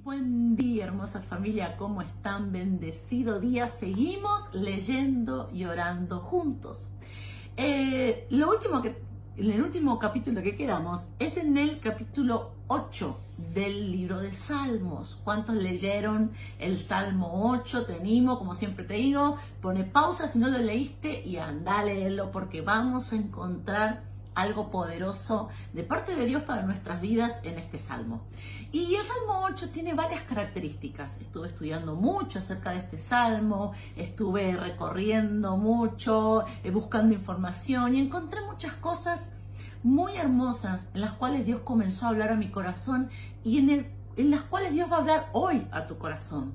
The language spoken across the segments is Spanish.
Buen día, hermosa familia, ¿cómo están? Bendecido día. Seguimos leyendo y orando juntos. Eh, lo último que, en el último capítulo que quedamos es en el capítulo 8 del libro de Salmos. ¿Cuántos leyeron el Salmo 8? Te animo, como siempre te digo, pone pausa si no lo leíste y anda a leerlo porque vamos a encontrar algo poderoso de parte de Dios para nuestras vidas en este salmo. Y el Salmo 8 tiene varias características. Estuve estudiando mucho acerca de este salmo, estuve recorriendo mucho, eh, buscando información y encontré muchas cosas muy hermosas en las cuales Dios comenzó a hablar a mi corazón y en, en las cuales Dios va a hablar hoy a tu corazón.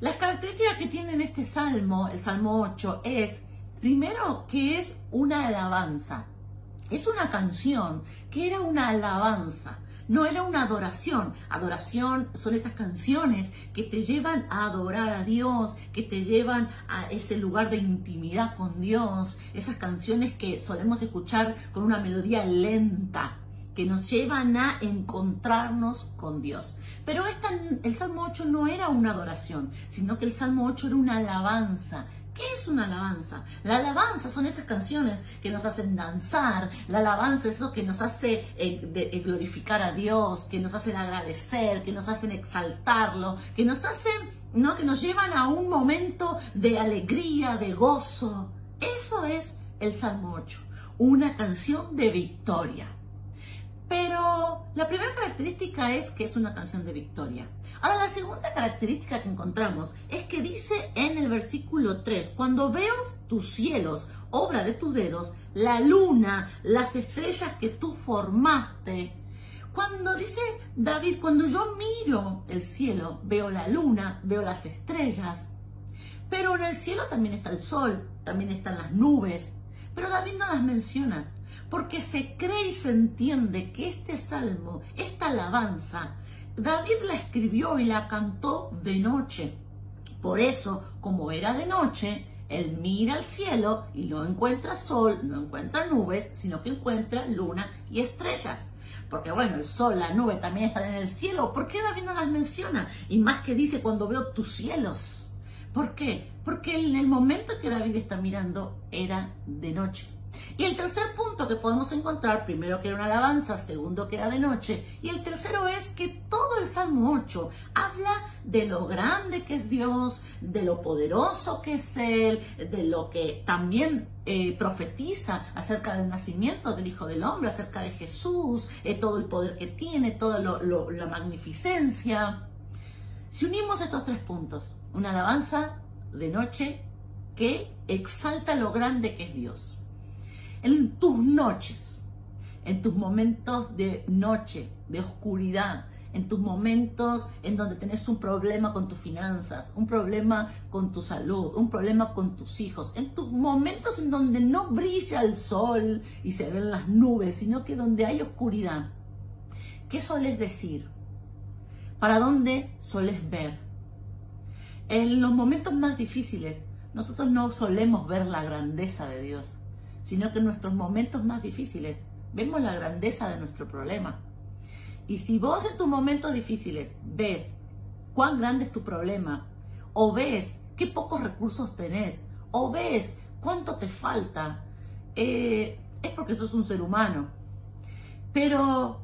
Las características que tiene este salmo, el Salmo 8, es, primero, que es una alabanza es una canción que era una alabanza, no era una adoración. Adoración son esas canciones que te llevan a adorar a Dios, que te llevan a ese lugar de intimidad con Dios, esas canciones que solemos escuchar con una melodía lenta, que nos llevan a encontrarnos con Dios. Pero esta, el Salmo 8 no era una adoración, sino que el Salmo 8 era una alabanza, ¿Qué es una alabanza? La alabanza son esas canciones que nos hacen danzar, la alabanza es eso que nos hace eh, eh, glorificar a Dios, que nos hacen agradecer, que nos hacen exaltarlo, que nos hacen, ¿no? Que nos llevan a un momento de alegría, de gozo. Eso es el Salmo 8, una canción de victoria. Pero la primera característica es que es una canción de victoria. Ahora, la segunda característica que encontramos es que dice en el versículo 3, cuando veo tus cielos, obra de tus dedos, la luna, las estrellas que tú formaste, cuando dice David, cuando yo miro el cielo, veo la luna, veo las estrellas, pero en el cielo también está el sol, también están las nubes, pero David no las menciona porque se cree y se entiende que este salmo, esta alabanza, David la escribió y la cantó de noche. Por eso, como era de noche, él mira al cielo y no encuentra sol, no encuentra nubes, sino que encuentra luna y estrellas. Porque bueno, el sol, la nube también están en el cielo. ¿Por qué David no las menciona? Y más que dice cuando veo tus cielos. ¿Por qué? Porque en el momento que David está mirando era de noche. Y el tercer punto que podemos encontrar, primero que era una alabanza, segundo que era de noche, y el tercero es que todo el Salmo 8 habla de lo grande que es Dios, de lo poderoso que es Él, de lo que también eh, profetiza acerca del nacimiento del Hijo del Hombre, acerca de Jesús, eh, todo el poder que tiene, toda la magnificencia. Si unimos estos tres puntos, una alabanza de noche que exalta lo grande que es Dios en tus noches, en tus momentos de noche, de oscuridad, en tus momentos en donde tenés un problema con tus finanzas, un problema con tu salud, un problema con tus hijos, en tus momentos en donde no brilla el sol y se ven las nubes, sino que donde hay oscuridad. ¿Qué soles decir? ¿Para dónde soles ver? En los momentos más difíciles, nosotros no solemos ver la grandeza de Dios sino que en nuestros momentos más difíciles vemos la grandeza de nuestro problema. Y si vos en tus momentos difíciles ves cuán grande es tu problema, o ves qué pocos recursos tenés, o ves cuánto te falta, eh, es porque sos un ser humano. Pero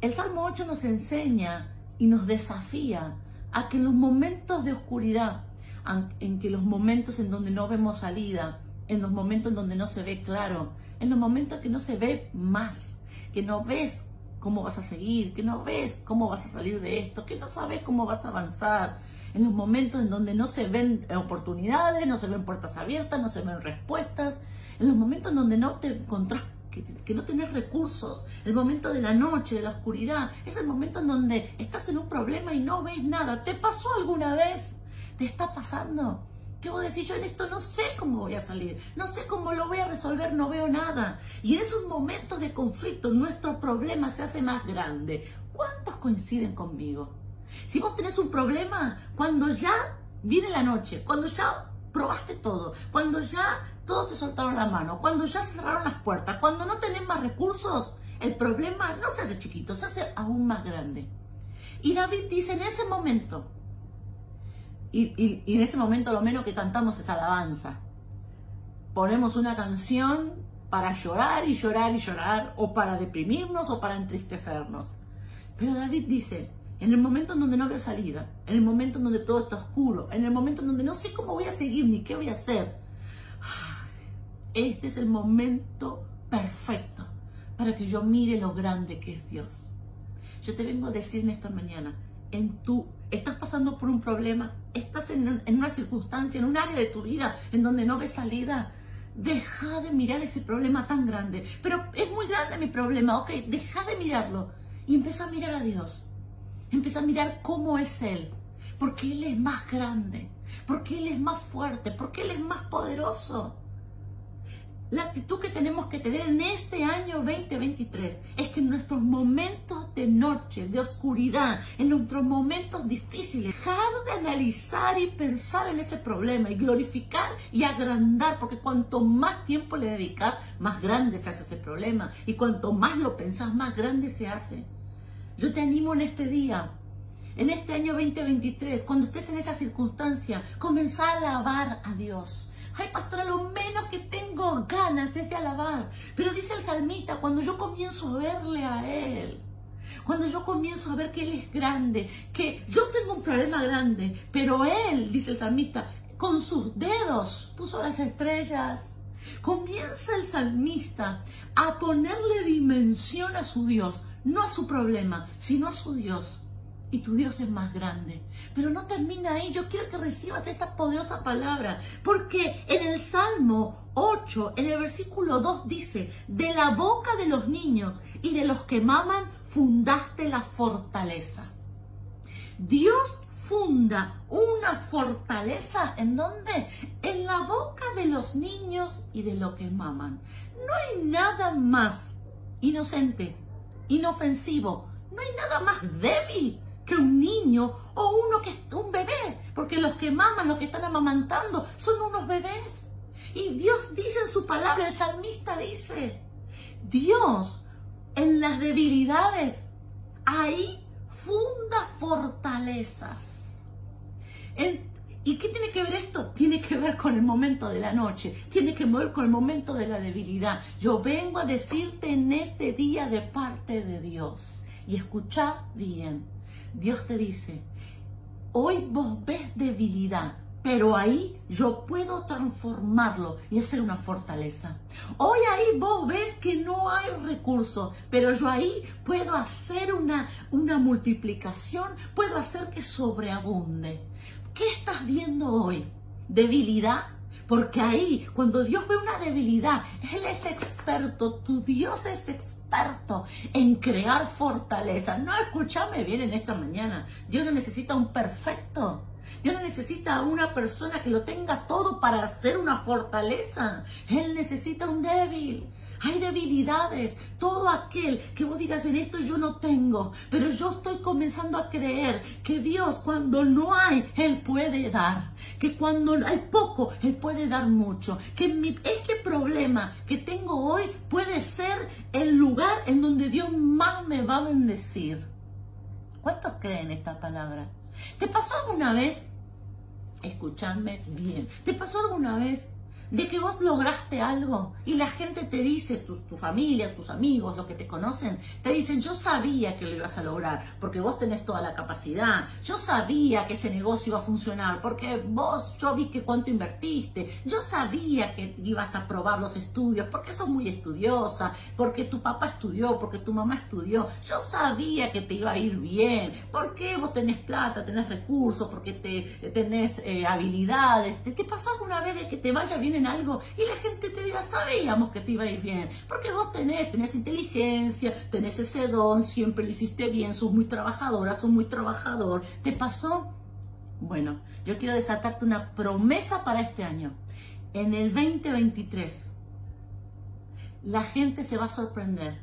el Salmo 8 nos enseña y nos desafía a que en los momentos de oscuridad, en que los momentos en donde no vemos salida, en los momentos en donde no se ve claro, en los momentos que no se ve más, que no ves cómo vas a seguir, que no ves cómo vas a salir de esto, que no sabes cómo vas a avanzar, en los momentos en donde no se ven oportunidades, no se ven puertas abiertas, no se ven respuestas, en los momentos en donde no te encontrás que, que, no tenés recursos, el momento de la noche, de la oscuridad, es el momento en donde estás en un problema y no ves nada. ¿Te pasó alguna vez? ¿Te está pasando? ¿Qué vos decís? Yo en esto no sé cómo voy a salir, no sé cómo lo voy a resolver, no veo nada. Y en esos momentos de conflicto nuestro problema se hace más grande. ¿Cuántos coinciden conmigo? Si vos tenés un problema, cuando ya viene la noche, cuando ya probaste todo, cuando ya todos te soltaron la mano, cuando ya se cerraron las puertas, cuando no tenés más recursos, el problema no se hace chiquito, se hace aún más grande. Y David dice en ese momento, y, en ese momento lo menos que cantamos es alabanza. Ponemos una canción para llorar y llorar y llorar, o para deprimirnos o para entristecernos. Pero David dice, en el momento en donde no veo salida, en el momento en donde todo está oscuro, en el momento en donde no sé cómo voy a seguir ni qué voy a hacer, este es el momento perfecto para que yo mire lo grande que es Dios. Yo te vengo a decir en esta mañana, en tu, estás pasando por un problema, estás en, una circunstancia, en un área de tu vida en donde no ves salida, deja de mirar ese problema tan grande. Pero es muy grande mi problema, ok, deja de mirarlo y empieza a mirar a Dios. Empieza a mirar cómo es Él, porque Él es más grande, porque Él es más fuerte, porque Él es más poderoso. La actitud que tenemos que tener en este año 2023 es que en nuestros momentos de noche, de oscuridad, en nuestros momentos difíciles, dejar de analizar y pensar en ese problema y glorificar y agrandar, porque cuanto más tiempo le dedicas, más grande se hace ese problema y cuanto más lo pensás, más grande se hace. Yo te animo en este día en este año 2023, cuando estés en esa circunstancia, comenzá a alabar a Dios. Ay, pastora, lo menos que tengo ganas es de alabar. Pero dice el salmista, cuando yo comienzo a verle a Él, cuando yo comienzo a ver que Él es grande, que yo tengo un problema grande, pero Él, dice el salmista, con sus dedos puso las estrellas. Comienza el salmista a ponerle dimensión a su Dios, no a su problema, sino a su Dios y tu Dios es más grande. Pero no termina ahí, yo quiero que recibas esta poderosa palabra, porque en el Salmo 8, en el versículo 2 dice, de la boca de los niños y de los que maman, fundaste la fortaleza. Dios funda una fortaleza en donde? En la boca de los niños y de los que maman. No hay nada más inocente, inofensivo, no hay nada más débil que un niño o uno que es un bebé, porque los que maman, los que están amamantando, son unos bebés. Y Dios dice en su palabra, el salmista dice, Dios en las debilidades, ahí funda fortalezas. ¿Y qué tiene que ver esto? Tiene que ver con el momento de la noche, tiene que ver con el momento de la debilidad. Yo vengo a decirte en este día de parte de Dios. Y escucha bien, Dios te dice, hoy vos ves debilidad, pero ahí yo puedo transformarlo y hacer una fortaleza. Hoy ahí vos ves que no hay recursos, pero yo ahí puedo hacer una, una multiplicación, puedo hacer que sobreabunde. ¿Qué estás viendo hoy? ¿Debilidad? Porque ahí, cuando Dios ve una debilidad, Él es experto, tu Dios es experto en crear fortaleza. No, escúchame bien en esta mañana. Dios no necesita un perfecto. Dios no necesita a una persona que lo tenga todo para hacer una fortaleza. Él necesita un débil. Hay debilidades. Todo aquel que vos digas en esto yo no tengo, pero yo estoy comenzando a creer que Dios cuando no hay, Él puede dar. Que cuando hay poco, Él puede dar mucho. Que este problema que tengo hoy puede ser el lugar en donde Dios más me va a bendecir. ¿Cuántos creen esta palabra? ¿Te pasó alguna vez? Escuchadme bien. ¿Te pasó alguna vez de que vos lograste algo. Y la gente te dice, tu, familia, tus amigos, los que te conocen, te dicen, yo sabía que lo ibas a lograr porque vos tenés toda la capacidad, yo sabía que ese negocio iba a funcionar porque vos, yo vi que cuánto invertiste, yo sabía que ibas a probar los estudios porque sos muy estudiosa, porque tu papá estudió, porque tu mamá estudió, yo sabía que te iba a ir bien, porque vos tenés plata, tenés recursos, porque te, tenés eh, habilidades, ¿Te, ¿te pasó alguna vez de que te vaya bien algo y la gente te diga, sabíamos que te iba a ir bien, porque vos tenés, tenés inteligencia, tenés ese don, siempre lo hiciste bien, sos muy trabajadora, sos muy trabajador. ¿Te pasó? Bueno, yo quiero desatarte una promesa para este año. En el 2023, la gente se va a sorprender,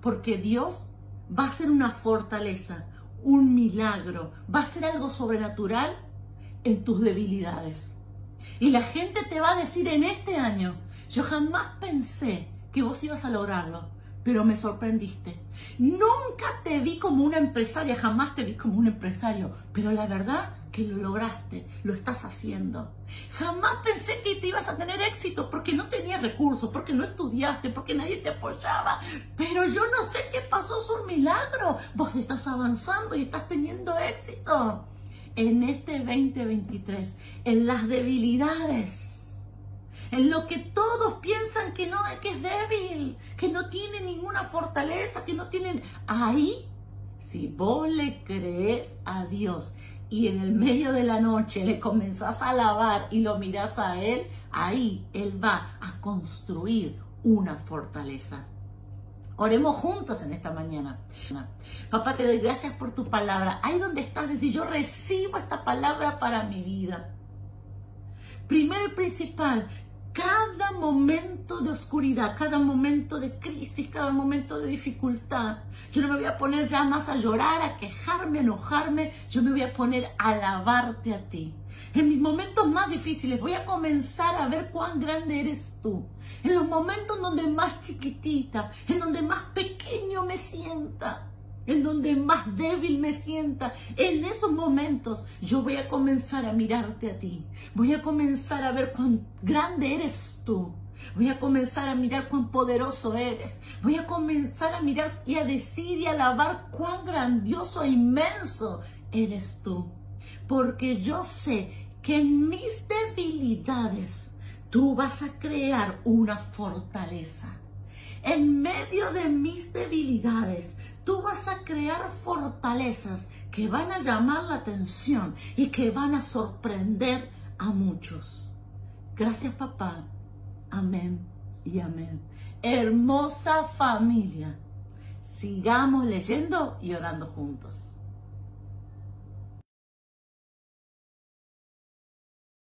porque Dios va a ser una fortaleza, un milagro, va a ser algo sobrenatural en tus debilidades. Y la gente te va a decir en este año, yo jamás pensé que vos ibas a lograrlo, pero me sorprendiste. Nunca te vi como una empresaria, jamás te vi como un empresario, pero la verdad que lo lograste, lo estás haciendo. Jamás pensé que te ibas a tener éxito porque no tenías recursos, porque no estudiaste, porque nadie te apoyaba. Pero yo no sé qué pasó, es un milagro. Vos estás avanzando y estás teniendo éxito. En este 2023, en las debilidades en lo que todos piensan que no, que es débil, que no tiene ninguna fortaleza, que no tienen ahí, si vos le crees a Dios y en el medio de la noche le comenzás a alabar y lo mirás a Él, ahí Él va a construir una fortaleza. Oremos juntos en esta mañana. Papá, te doy gracias por tu palabra. Ahí donde estás, decir, yo recibo esta palabra para mi vida. Primero y principal, cada momento de oscuridad, cada momento de crisis, cada momento de dificultad. Yo no me voy a poner ya más a llorar, a quejarme, a enojarme, yo me voy a poner a alabarte a ti. En mis momentos más difíciles voy a comenzar a ver cuán grande eres tú. En los momentos donde más chiquitita, en donde más pequeño me sienta, en donde más débil me sienta, en esos momentos yo voy a comenzar a mirarte a ti. Voy a comenzar a ver cuán grande eres tú. Voy a comenzar a mirar cuán poderoso eres. Voy a comenzar a mirar y a decir y a alabar cuán grandioso e inmenso eres tú. Porque yo sé que en mis debilidades tú vas a crear una fortaleza. En medio de mis debilidades, tú vas a crear fortalezas que van a llamar la atención y que van a sorprender a muchos. Gracias papá. Amén y amén. Hermosa familia. Sigamos leyendo y orando juntos.